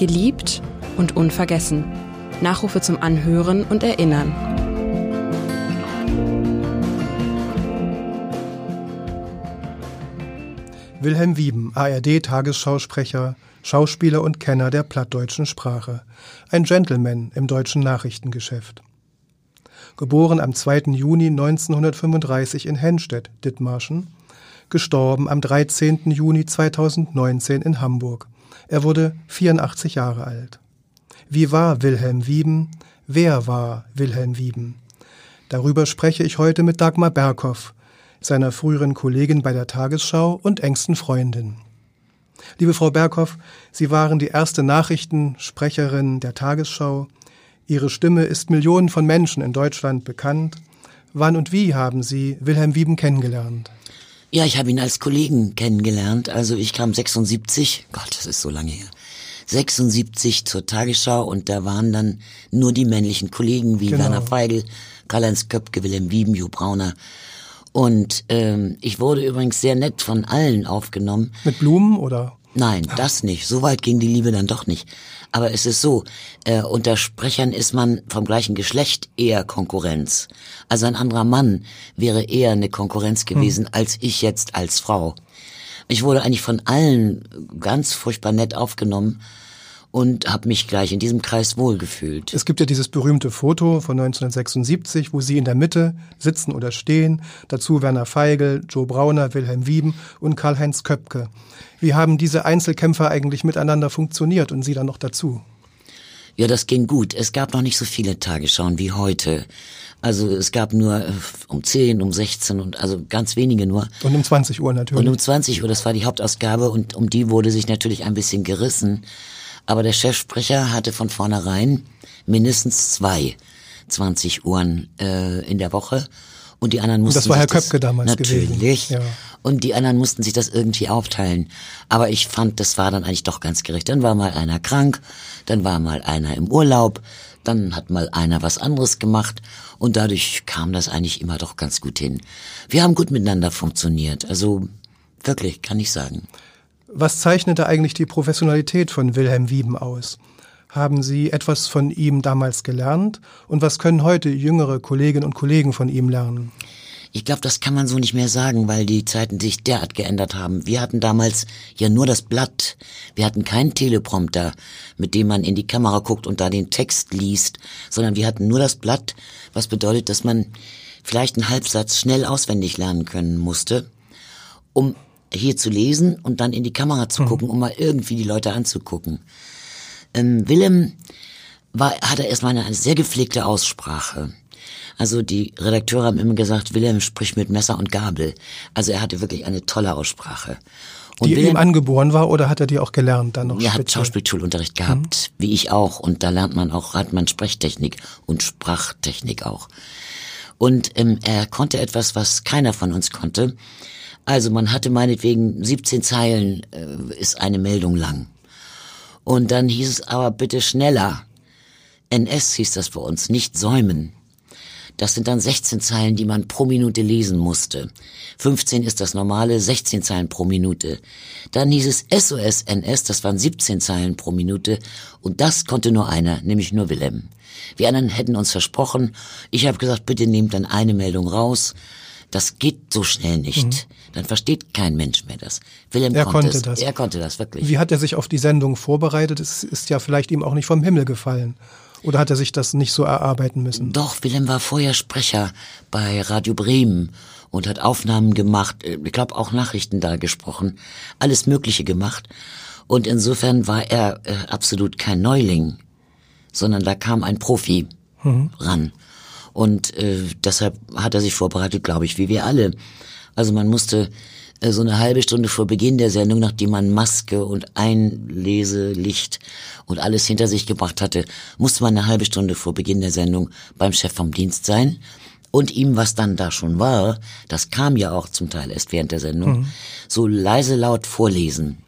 Geliebt und unvergessen. Nachrufe zum Anhören und Erinnern. Wilhelm Wieben, ARD-Tagesschausprecher, Schauspieler und Kenner der plattdeutschen Sprache. Ein Gentleman im deutschen Nachrichtengeschäft. Geboren am 2. Juni 1935 in Henstedt, Dithmarschen, gestorben am 13. Juni 2019 in Hamburg. Er wurde 84 Jahre alt. Wie war Wilhelm Wieben? Wer war Wilhelm Wieben? Darüber spreche ich heute mit Dagmar Berghoff, seiner früheren Kollegin bei der Tagesschau und engsten Freundin. Liebe Frau Berghoff, Sie waren die erste Nachrichtensprecherin der Tagesschau. Ihre Stimme ist Millionen von Menschen in Deutschland bekannt. Wann und wie haben Sie Wilhelm Wieben kennengelernt? Ja, ich habe ihn als Kollegen kennengelernt. Also ich kam 76, Gott, das ist so lange her. 76 zur Tagesschau und da waren dann nur die männlichen Kollegen wie genau. Werner Feigl, Karl-Heinz Köpke, Wilhelm Wieben, Jo Brauner. Und ähm, ich wurde übrigens sehr nett von allen aufgenommen. Mit Blumen oder? Nein, das nicht. So weit ging die Liebe dann doch nicht. Aber es ist so, äh, unter Sprechern ist man vom gleichen Geschlecht eher Konkurrenz. Also ein anderer Mann wäre eher eine Konkurrenz gewesen hm. als ich jetzt als Frau. Ich wurde eigentlich von allen ganz furchtbar nett aufgenommen und habe mich gleich in diesem Kreis wohlgefühlt. Es gibt ja dieses berühmte Foto von 1976, wo Sie in der Mitte sitzen oder stehen, dazu Werner Feigl, Joe Brauner, Wilhelm Wieben und Karl-Heinz Köpke. Wie haben diese Einzelkämpfer eigentlich miteinander funktioniert und Sie dann noch dazu? Ja, das ging gut. Es gab noch nicht so viele Tagesschauen wie heute. Also es gab nur äh, um 10, um 16 und also ganz wenige nur. Und um 20 Uhr natürlich. Und um 20 Uhr, das war die Hauptausgabe und um die wurde sich natürlich ein bisschen gerissen. Aber der Chefsprecher hatte von vornherein mindestens zwei 20 Uhren äh, in der Woche. Und die anderen mussten. Und das war Herr Köpke damals natürlich. gewesen. Ja. Und die anderen mussten sich das irgendwie aufteilen. Aber ich fand, das war dann eigentlich doch ganz gerecht. Dann war mal einer krank, dann war mal einer im Urlaub, dann hat mal einer was anderes gemacht und dadurch kam das eigentlich immer doch ganz gut hin. Wir haben gut miteinander funktioniert. Also wirklich, kann ich sagen. Was zeichnete eigentlich die Professionalität von Wilhelm Wieben aus? Haben Sie etwas von ihm damals gelernt? Und was können heute jüngere Kolleginnen und Kollegen von ihm lernen? Ich glaube, das kann man so nicht mehr sagen, weil die Zeiten sich derart geändert haben. Wir hatten damals ja nur das Blatt. Wir hatten keinen Teleprompter, mit dem man in die Kamera guckt und da den Text liest, sondern wir hatten nur das Blatt, was bedeutet, dass man vielleicht einen Halbsatz schnell auswendig lernen können musste, um hier zu lesen und dann in die Kamera zu mhm. gucken, um mal irgendwie die Leute anzugucken. Ähm, Willem war, hatte erstmal eine, eine sehr gepflegte Aussprache. Also die Redakteure haben immer gesagt, Willem spricht mit Messer und Gabel. Also er hatte wirklich eine tolle Aussprache. Und die Willem, ihm angeboren war oder hat er die auch gelernt dann noch? Er hat Schauspielschulunterricht gehabt, mhm. wie ich auch. Und da lernt man auch, hat man Sprechtechnik und Sprachtechnik auch. Und ähm, er konnte etwas, was keiner von uns konnte. Also man hatte meinetwegen 17 Zeilen, äh, ist eine Meldung lang. Und dann hieß es aber bitte schneller. NS hieß das bei uns, nicht säumen. Das sind dann 16 Zeilen, die man pro Minute lesen musste. 15 ist das normale, 16 Zeilen pro Minute. Dann hieß es SOS NS, das waren 17 Zeilen pro Minute. Und das konnte nur einer, nämlich nur Willem. Wir anderen hätten uns versprochen. Ich habe gesagt, bitte nehmt dann eine Meldung raus. Das geht so schnell nicht. Mhm. Dann versteht kein Mensch mehr das. Willem er konnte, konnte das. Er konnte das wirklich. Wie hat er sich auf die Sendung vorbereitet? Es ist ja vielleicht ihm auch nicht vom Himmel gefallen. Oder hat er sich das nicht so erarbeiten müssen? Doch, Willem war vorher Sprecher bei Radio Bremen und hat Aufnahmen gemacht, äh, ich glaube auch Nachrichten da gesprochen, alles Mögliche gemacht. Und insofern war er äh, absolut kein Neuling, sondern da kam ein Profi mhm. ran. Und äh, deshalb hat er sich vorbereitet, glaube ich, wie wir alle. Also man musste äh, so eine halbe Stunde vor Beginn der Sendung, nachdem man Maske und Einleselicht und alles hinter sich gebracht hatte, musste man eine halbe Stunde vor Beginn der Sendung beim Chef vom Dienst sein und ihm, was dann da schon war, das kam ja auch zum Teil erst während der Sendung, mhm. so leise laut vorlesen.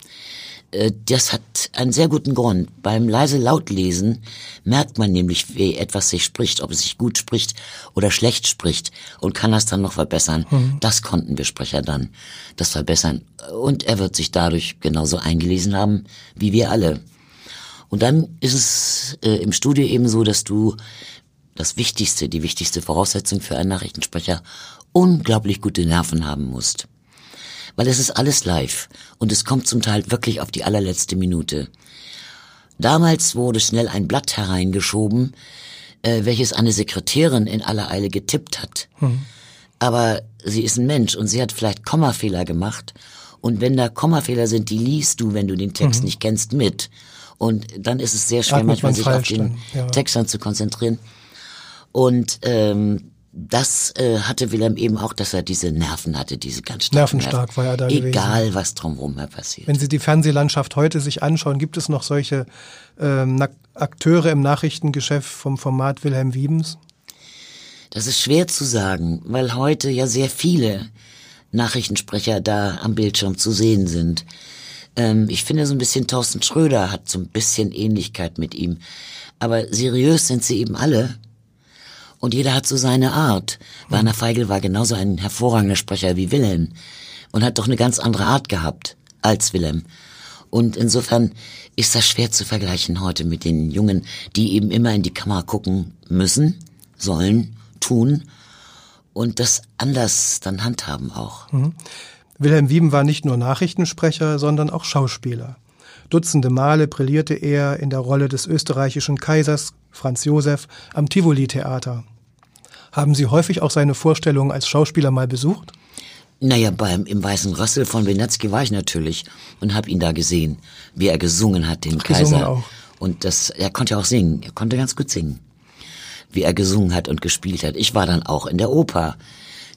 Äh, das hat einen sehr guten Grund. Beim leise Lautlesen merkt man nämlich, wie etwas sich spricht, ob es sich gut spricht oder schlecht spricht und kann das dann noch verbessern. Mhm. Das konnten wir Sprecher dann, das verbessern. Und er wird sich dadurch genauso eingelesen haben wie wir alle. Und dann ist es äh, im Studio eben so, dass du das Wichtigste, die wichtigste Voraussetzung für einen Nachrichtensprecher unglaublich gute Nerven haben musst. Weil es ist alles live und es kommt zum Teil wirklich auf die allerletzte Minute. Damals wurde schnell ein Blatt hereingeschoben, äh, welches eine Sekretärin in aller Eile getippt hat. Mhm. Aber sie ist ein Mensch und sie hat vielleicht Kommafehler gemacht. Und wenn da Kommafehler sind, die liest du, wenn du den Text mhm. nicht kennst, mit. Und dann ist es sehr schwer, Atmet manchmal sich auf den ja. Text dann zu konzentrieren. Und ähm, das äh, hatte Wilhelm eben auch, dass er diese Nerven hatte, diese ganz starken Nervenstark Nerven. war er da Egal, gewesen. was drumherum passiert. Wenn Sie die Fernsehlandschaft heute sich anschauen, gibt es noch solche ähm, Akteure im Nachrichtengeschäft vom Format Wilhelm Wiebens? Das ist schwer zu sagen, weil heute ja sehr viele Nachrichtensprecher da am Bildschirm zu sehen sind. Ähm, ich finde so ein bisschen Thorsten Schröder hat so ein bisschen Ähnlichkeit mit ihm. Aber seriös sind sie eben alle. Und jeder hat so seine Art. Mhm. Werner Feigl war genauso ein hervorragender Sprecher wie Wilhelm und hat doch eine ganz andere Art gehabt als Wilhelm. Und insofern ist das schwer zu vergleichen heute mit den Jungen, die eben immer in die Kamera gucken müssen, sollen, tun und das anders dann handhaben auch. Mhm. Wilhelm Wieben war nicht nur Nachrichtensprecher, sondern auch Schauspieler. Dutzende Male brillierte er in der Rolle des österreichischen Kaisers Franz Josef am Tivoli-Theater. Haben Sie häufig auch seine Vorstellungen als Schauspieler mal besucht? Naja, beim im Weißen Rassel von Wenatzky war ich natürlich und habe ihn da gesehen, wie er gesungen hat, den Ach, Kaiser. Auch. Und das, er konnte auch singen, er konnte ganz gut singen, wie er gesungen hat und gespielt hat. Ich war dann auch in der Oper.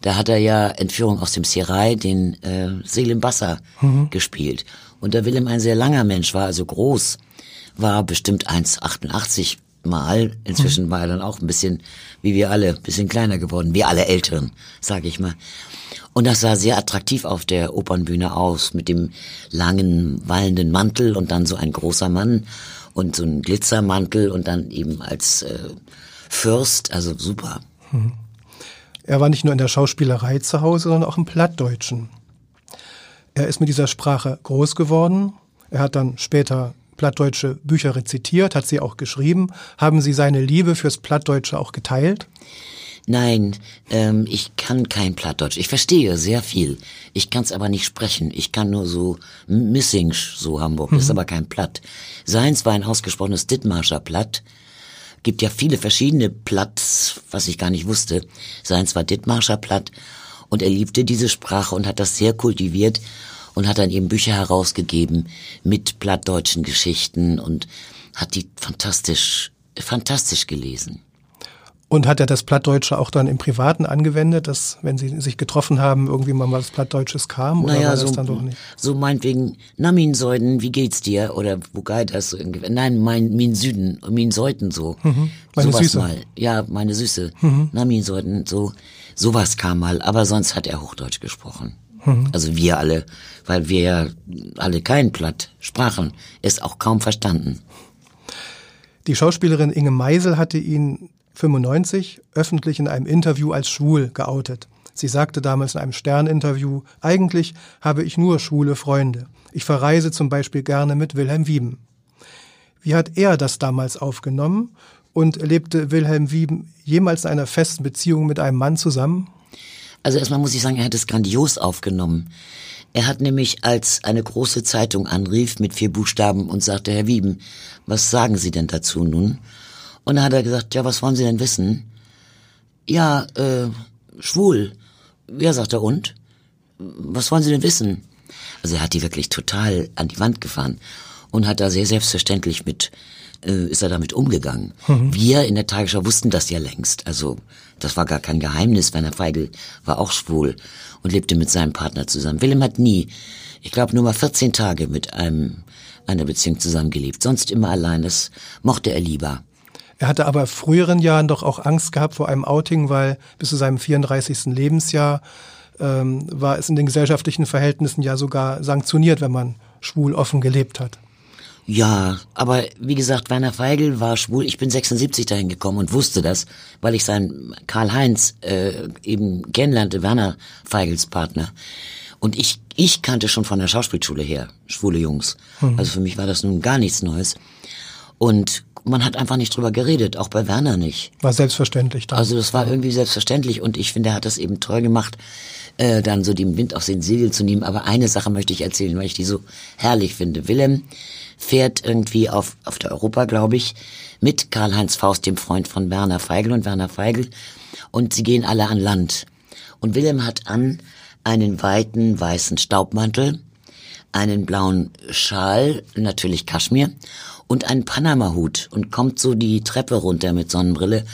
Da hat er ja Entführung aus dem Serai, den äh, Selim Bassa, mhm. gespielt. Und da Willem ein sehr langer Mensch war, also groß, war bestimmt 1,88 mal. Inzwischen mhm. war er dann auch ein bisschen, wie wir alle, ein bisschen kleiner geworden. Wir alle Älteren, sage ich mal. Und das sah sehr attraktiv auf der Opernbühne aus, mit dem langen, wallenden Mantel und dann so ein großer Mann und so ein Glitzermantel und dann eben als äh, Fürst, also super. Mhm. Er war nicht nur in der Schauspielerei zu Hause, sondern auch im Plattdeutschen. Er ist mit dieser Sprache groß geworden. Er hat dann später plattdeutsche Bücher rezitiert, hat sie auch geschrieben. Haben Sie seine Liebe fürs Plattdeutsche auch geteilt? Nein, ähm, ich kann kein Plattdeutsch. Ich verstehe sehr viel. Ich kann es aber nicht sprechen. Ich kann nur so Missing, so Hamburg. Mhm. Ist aber kein Platt. Seins war ein ausgesprochenes Dithmarscher Platt. Gibt ja viele verschiedene Platts, was ich gar nicht wusste. Seins war Dithmarscher Platt. Und er liebte diese Sprache und hat das sehr kultiviert und hat dann eben Bücher herausgegeben mit plattdeutschen Geschichten und hat die fantastisch, fantastisch gelesen. Und hat er das Plattdeutsche auch dann im Privaten angewendet, dass, wenn sie sich getroffen haben, irgendwie mal was Plattdeutsches kam? Oder naja, war das so, dann doch nicht? So meinetwegen, na, Säuden, wie geht's dir? Oder wo geht das? Irgendwie? Nein, mein, min Süden, min Säuden, so. Mhm. Meine sowas Süße. mal. Ja, meine Süße. Mhm. Na, Säuden, so. Sowas kam mal. Aber sonst hat er Hochdeutsch gesprochen. Mhm. Also wir alle, weil wir ja alle kein Platt sprachen, ist auch kaum verstanden. Die Schauspielerin Inge Meisel hatte ihn 95 öffentlich in einem Interview als schwul geoutet. Sie sagte damals in einem Sterninterview, eigentlich habe ich nur schwule Freunde. Ich verreise zum Beispiel gerne mit Wilhelm Wieben. Wie hat er das damals aufgenommen und lebte Wilhelm Wieben jemals in einer festen Beziehung mit einem Mann zusammen? Also erstmal muss ich sagen, er hat es grandios aufgenommen. Er hat nämlich, als eine große Zeitung anrief mit vier Buchstaben und sagte, Herr Wieben, was sagen Sie denn dazu nun? Und dann hat er gesagt, ja, was wollen Sie denn wissen? Ja, äh, schwul. Ja, sagt er, und? Was wollen Sie denn wissen? Also er hat die wirklich total an die Wand gefahren und hat da sehr selbstverständlich mit äh, ist er damit umgegangen. Mhm. Wir in der Tagesschau wussten das ja längst. Also das war gar kein Geheimnis. Werner Feigl war auch schwul und lebte mit seinem Partner zusammen. Willem hat nie, ich glaube nur mal 14 Tage mit einem einer Beziehung zusammengelebt. Sonst immer allein. Das mochte er lieber. Er hatte aber früheren Jahren doch auch Angst gehabt vor einem Outing, weil bis zu seinem 34. Lebensjahr ähm, war es in den gesellschaftlichen Verhältnissen ja sogar sanktioniert, wenn man schwul offen gelebt hat. Ja, aber wie gesagt, Werner Feigl war schwul. Ich bin 76 dahin gekommen und wusste das, weil ich seinen Karl-Heinz äh, eben kennenlernte, Werner Feigls Partner. Und ich, ich kannte schon von der Schauspielschule her schwule Jungs. Mhm. Also für mich war das nun gar nichts Neues. Und man hat einfach nicht drüber geredet, auch bei Werner nicht. War selbstverständlich dann. Also das war irgendwie selbstverständlich und ich finde, er hat das eben toll gemacht, äh, dann so den Wind aus den Segeln zu nehmen. Aber eine Sache möchte ich erzählen, weil ich die so herrlich finde. Willem fährt irgendwie auf, auf der Europa, glaube ich, mit Karl-Heinz Faust, dem Freund von Werner Feigl und Werner Feigl. Und sie gehen alle an Land. Und Willem hat an einen weiten weißen Staubmantel, einen blauen Schal, natürlich Kaschmir, und einen Panama-Hut und kommt so die Treppe runter mit Sonnenbrille.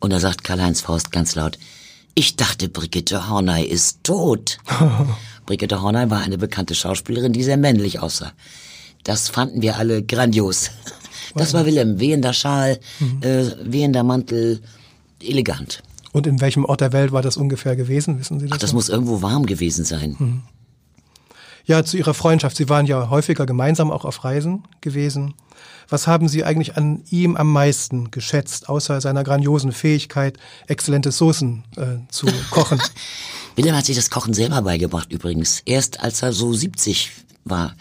Und da sagt Karl-Heinz Faust ganz laut, ich dachte, Brigitte Horney ist tot. Brigitte Horney war eine bekannte Schauspielerin, die sehr männlich aussah. Das fanden wir alle grandios. Das war Willem, wehender Schal, mhm. äh, wehender Mantel, elegant. Und in welchem Ort der Welt war das ungefähr gewesen, wissen Sie das? Ach, das noch? muss irgendwo warm gewesen sein. Mhm. Ja, zu Ihrer Freundschaft. Sie waren ja häufiger gemeinsam auch auf Reisen gewesen. Was haben Sie eigentlich an ihm am meisten geschätzt, außer seiner grandiosen Fähigkeit, exzellente Soßen äh, zu kochen? Willem hat sich das Kochen selber beigebracht übrigens. Erst als er so 70 war.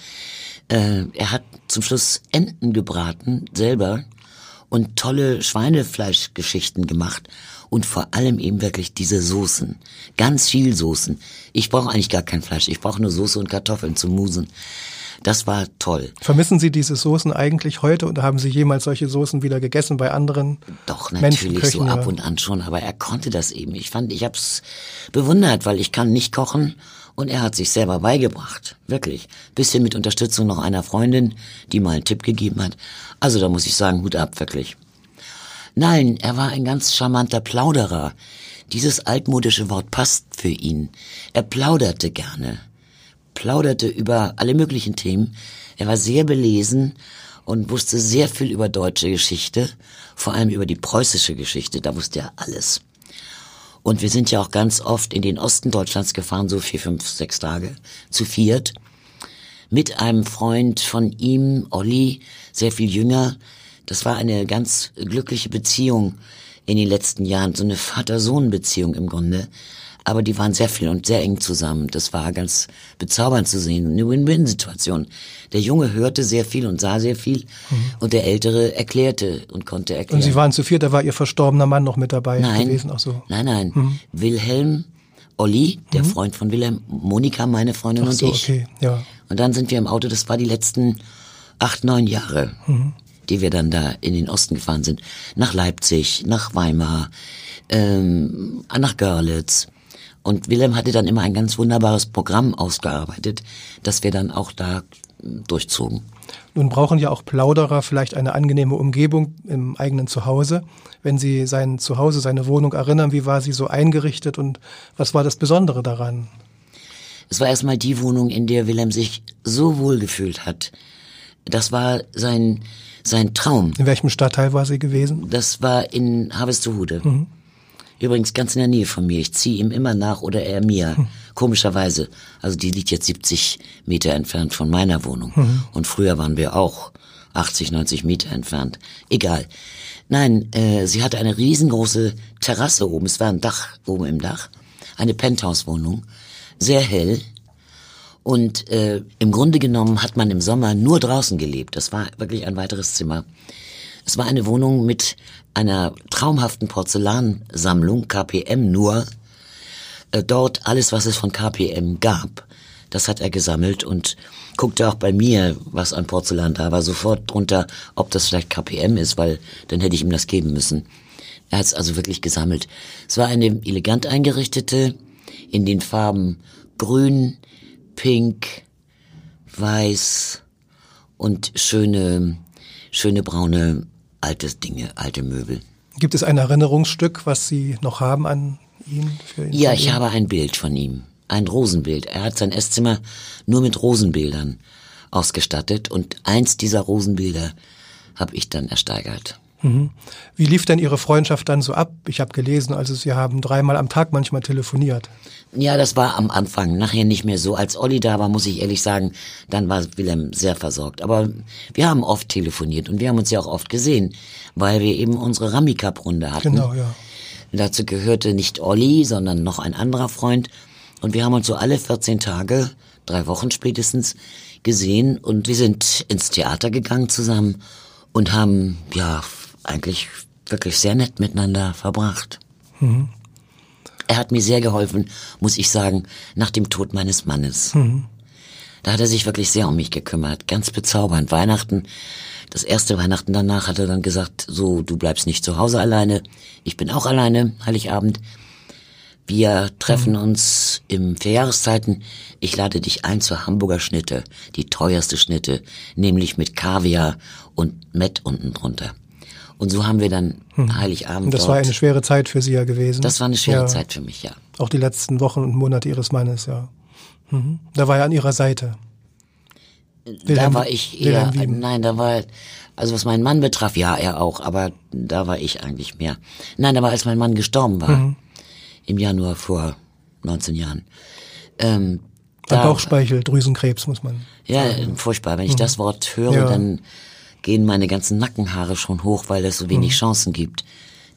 Äh, er hat zum Schluss Enten gebraten, selber, und tolle Schweinefleischgeschichten gemacht und vor allem eben wirklich diese Soßen. Ganz viel Soßen. Ich brauche eigentlich gar kein Fleisch. Ich brauche nur Soße und Kartoffeln zum Musen. Das war toll. Vermissen Sie diese Soßen eigentlich heute und haben Sie jemals solche Soßen wieder gegessen bei anderen? Doch, natürlich so ab und an schon, aber er konnte das eben. Ich fand, ich hab's bewundert, weil ich kann nicht kochen und er hat sich selber beigebracht. Wirklich. Bisschen mit Unterstützung noch einer Freundin, die mal einen Tipp gegeben hat. Also da muss ich sagen, Hut ab, wirklich. Nein, er war ein ganz charmanter Plauderer. Dieses altmodische Wort passt für ihn. Er plauderte gerne plauderte über alle möglichen Themen. Er war sehr belesen und wusste sehr viel über deutsche Geschichte, vor allem über die preußische Geschichte, da wusste er alles. Und wir sind ja auch ganz oft in den Osten Deutschlands gefahren, so vier, fünf, sechs Tage, zu viert, mit einem Freund von ihm, Olli, sehr viel jünger. Das war eine ganz glückliche Beziehung in den letzten Jahren, so eine Vater-Sohn-Beziehung im Grunde aber die waren sehr viel und sehr eng zusammen. Das war ganz bezaubernd zu sehen. Eine Win-Win-Situation. Der Junge hörte sehr viel und sah sehr viel mhm. und der Ältere erklärte und konnte erklären. Und Sie waren zu viert, da war Ihr verstorbener Mann noch mit dabei nein, gewesen? Auch so. Nein, nein. Mhm. Wilhelm, Olli, der mhm. Freund von Wilhelm, Monika, meine Freundin Ach so, und ich. Okay, ja. Und dann sind wir im Auto, das war die letzten acht, neun Jahre. Mhm die wir dann da in den Osten gefahren sind, nach Leipzig, nach Weimar, ähm, nach Görlitz, und Wilhelm hatte dann immer ein ganz wunderbares Programm ausgearbeitet, das wir dann auch da durchzogen. Nun brauchen ja auch Plauderer vielleicht eine angenehme Umgebung im eigenen Zuhause. Wenn Sie sein Zuhause, seine Wohnung erinnern, wie war sie so eingerichtet und was war das Besondere daran? Es war erstmal die Wohnung, in der Wilhelm sich so wohl gefühlt hat. Das war sein, sein Traum. In welchem Stadtteil war sie gewesen? Das war in Harvestehude. Mhm. Übrigens ganz in der Nähe von mir. Ich ziehe ihm immer nach oder er mir. Hm. Komischerweise. Also die liegt jetzt 70 Meter entfernt von meiner Wohnung. Mhm. Und früher waren wir auch 80, 90 Meter entfernt. Egal. Nein, äh, sie hatte eine riesengroße Terrasse oben. Es war ein Dach oben im Dach. Eine Penthouse-Wohnung. Sehr hell. Und äh, im Grunde genommen hat man im Sommer nur draußen gelebt. Das war wirklich ein weiteres Zimmer. Es war eine Wohnung mit einer traumhaften Porzellansammlung, KPM nur. Äh, dort alles, was es von KPM gab, das hat er gesammelt und guckte auch bei mir, was an Porzellan da war, sofort drunter, ob das vielleicht KPM ist, weil dann hätte ich ihm das geben müssen. Er hat es also wirklich gesammelt. Es war eine elegant eingerichtete, in den Farben grün, pink, weiß und schöne, schöne braune alte Dinge, alte Möbel. Gibt es ein Erinnerungsstück, was Sie noch haben an ihn? ihn ja, ich habe ein Bild von ihm. Ein Rosenbild. Er hat sein Esszimmer nur mit Rosenbildern ausgestattet und eins dieser Rosenbilder habe ich dann ersteigert. Mhm. Wie lief denn Ihre Freundschaft dann so ab? Ich habe gelesen, also Sie haben dreimal am Tag manchmal telefoniert. Ja, das war am Anfang, nachher nicht mehr so. Als Olli da war, muss ich ehrlich sagen, dann war Wilhelm sehr versorgt. Aber wir haben oft telefoniert und wir haben uns ja auch oft gesehen, weil wir eben unsere Rami-Cup-Runde hatten. Genau, ja. Dazu gehörte nicht Olli, sondern noch ein anderer Freund. Und wir haben uns so alle 14 Tage, drei Wochen spätestens, gesehen und wir sind ins Theater gegangen zusammen und haben ja eigentlich wirklich sehr nett miteinander verbracht. Mhm. Er hat mir sehr geholfen, muss ich sagen, nach dem Tod meines Mannes. Mhm. Da hat er sich wirklich sehr um mich gekümmert, ganz bezaubernd. Weihnachten, das erste Weihnachten danach hat er dann gesagt, so, du bleibst nicht zu Hause alleine, ich bin auch alleine, Heiligabend. Wir treffen uns im Vierjahreszeiten. Ich lade dich ein zur Hamburger Schnitte, die teuerste Schnitte, nämlich mit Kaviar und Mett unten drunter. Und so haben wir dann hm. Heiligabend. Und das war eine schwere Zeit für Sie ja gewesen. Das war eine schwere ja. Zeit für mich, ja. Auch die letzten Wochen und Monate Ihres Mannes, ja. Mhm. Da war er an Ihrer Seite. Wilhelm, da war ich eher, nein, da war, also was meinen Mann betraf, ja, er auch, aber da war ich eigentlich mehr. Nein, da war, als mein Mann gestorben war, mhm. im Januar vor 19 Jahren. Ähm, da, Bauchspeicheldrüsenkrebs, muss man. Ja, sagen. furchtbar. Wenn ich mhm. das Wort höre, ja. dann gehen meine ganzen Nackenhaare schon hoch, weil es so wenig mhm. Chancen gibt,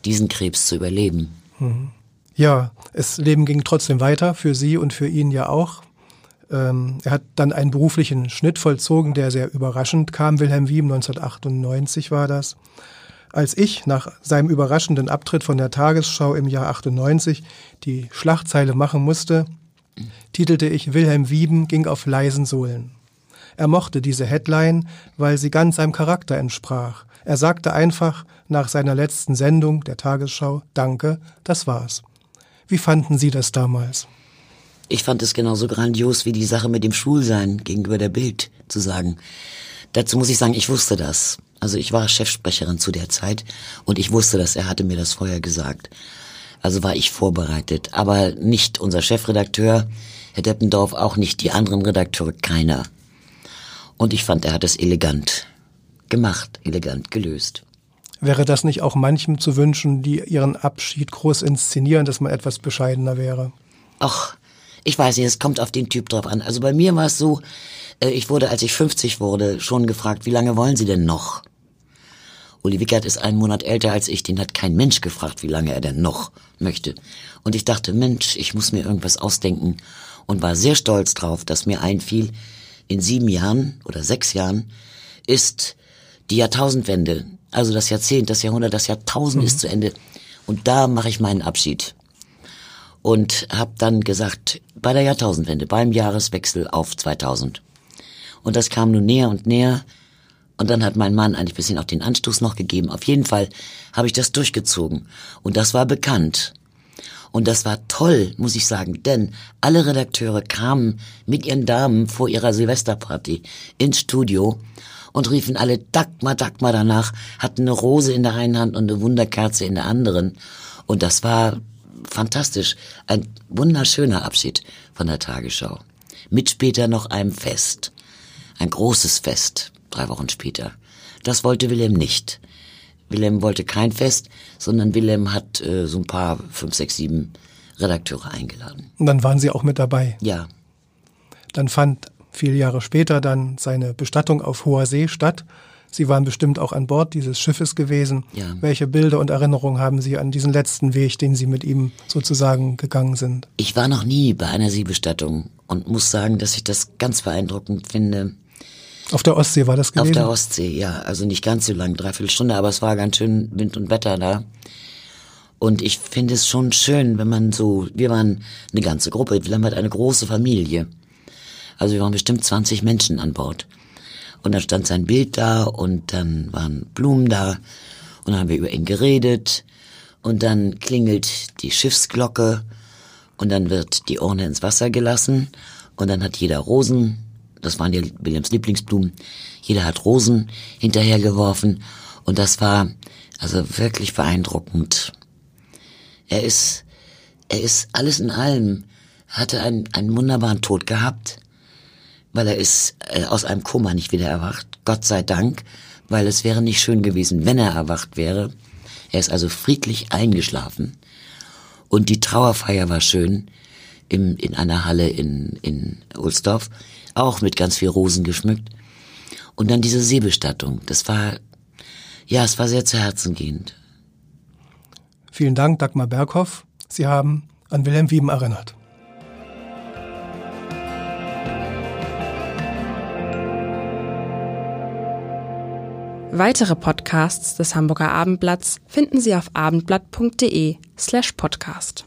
diesen Krebs zu überleben. Mhm. Ja, das Leben ging trotzdem weiter, für Sie und für ihn ja auch. Ähm, er hat dann einen beruflichen Schnitt vollzogen, der sehr überraschend kam. Wilhelm Wiem, 1998 war das. Als ich nach seinem überraschenden Abtritt von der Tagesschau im Jahr 98 die Schlagzeile machen musste, titelte ich Wilhelm Wieben ging auf leisen Sohlen. Er mochte diese Headline, weil sie ganz seinem Charakter entsprach. Er sagte einfach nach seiner letzten Sendung der Tagesschau, Danke, das war's. Wie fanden Sie das damals? Ich fand es genauso grandios wie die Sache mit dem Schwulsein gegenüber der Bild zu sagen. Dazu muss ich sagen, ich wusste das. Also ich war Chefsprecherin zu der Zeit und ich wusste das, er hatte mir das vorher gesagt. Also war ich vorbereitet. Aber nicht unser Chefredakteur, Herr Deppendorf, auch nicht die anderen Redakteure, keiner. Und ich fand, er hat es elegant gemacht, elegant gelöst. Wäre das nicht auch manchem zu wünschen, die ihren Abschied groß inszenieren, dass man etwas bescheidener wäre? Ach, ich weiß nicht, es kommt auf den Typ drauf an. Also bei mir war es so, äh, ich wurde, als ich 50 wurde, schon gefragt, wie lange wollen Sie denn noch? Uli Wickert ist einen Monat älter als ich, den hat kein Mensch gefragt, wie lange er denn noch möchte. Und ich dachte, Mensch, ich muss mir irgendwas ausdenken und war sehr stolz drauf, dass mir einfiel, in sieben Jahren oder sechs Jahren ist die Jahrtausendwende, also das Jahrzehnt, das Jahrhundert, das Jahrtausend mhm. ist zu Ende. Und da mache ich meinen Abschied. Und habe dann gesagt, bei der Jahrtausendwende, beim Jahreswechsel auf 2000. Und das kam nun näher und näher. Und dann hat mein Mann eigentlich bisschen auch den Anstoß noch gegeben. Auf jeden Fall habe ich das durchgezogen. Und das war bekannt. Und das war toll, muss ich sagen, denn alle Redakteure kamen mit ihren Damen vor ihrer Silvesterparty ins Studio und riefen alle Dagmar, Dagmar danach, hatten eine Rose in der einen Hand und eine Wunderkerze in der anderen. Und das war fantastisch. Ein wunderschöner Abschied von der Tagesschau. Mit später noch einem Fest. Ein großes Fest, drei Wochen später. Das wollte Wilhelm nicht. Wilhelm wollte kein Fest, sondern Wilhelm hat äh, so ein paar, fünf, sechs, sieben Redakteure eingeladen. Und dann waren Sie auch mit dabei? Ja. Dann fand viele Jahre später dann seine Bestattung auf hoher See statt. Sie waren bestimmt auch an Bord dieses Schiffes gewesen. Ja. Welche Bilder und Erinnerungen haben Sie an diesen letzten Weg, den Sie mit ihm sozusagen gegangen sind? Ich war noch nie bei einer Seebestattung und muss sagen, dass ich das ganz beeindruckend finde, auf der Ostsee war das gewesen? Auf der Ostsee, ja. Also nicht ganz so lang, dreiviertel Stunde, aber es war ganz schön Wind und Wetter da. Und ich finde es schon schön, wenn man so, wir waren eine ganze Gruppe, wir haben halt eine große Familie. Also wir waren bestimmt 20 Menschen an Bord. Und dann stand sein Bild da und dann waren Blumen da und dann haben wir über ihn geredet und dann klingelt die Schiffsglocke und dann wird die Urne ins Wasser gelassen und dann hat jeder Rosen das waren ja Williams Lieblingsblumen. Jeder hat Rosen hinterhergeworfen und das war also wirklich beeindruckend. Er ist, er ist alles in allem, hatte einen, einen wunderbaren Tod gehabt, weil er ist äh, aus einem Koma nicht wieder erwacht. Gott sei Dank, weil es wäre nicht schön gewesen, wenn er erwacht wäre. Er ist also friedlich eingeschlafen. Und die Trauerfeier war schön im, in einer Halle in, in Ohlsdorf auch mit ganz viel Rosen geschmückt. Und dann diese Seebestattung, das war, ja, es war sehr zu Herzen gehend. Vielen Dank, Dagmar Berghoff. Sie haben an Wilhelm Wieben erinnert. Weitere Podcasts des Hamburger Abendblatts finden Sie auf abendblatt.de slash podcast.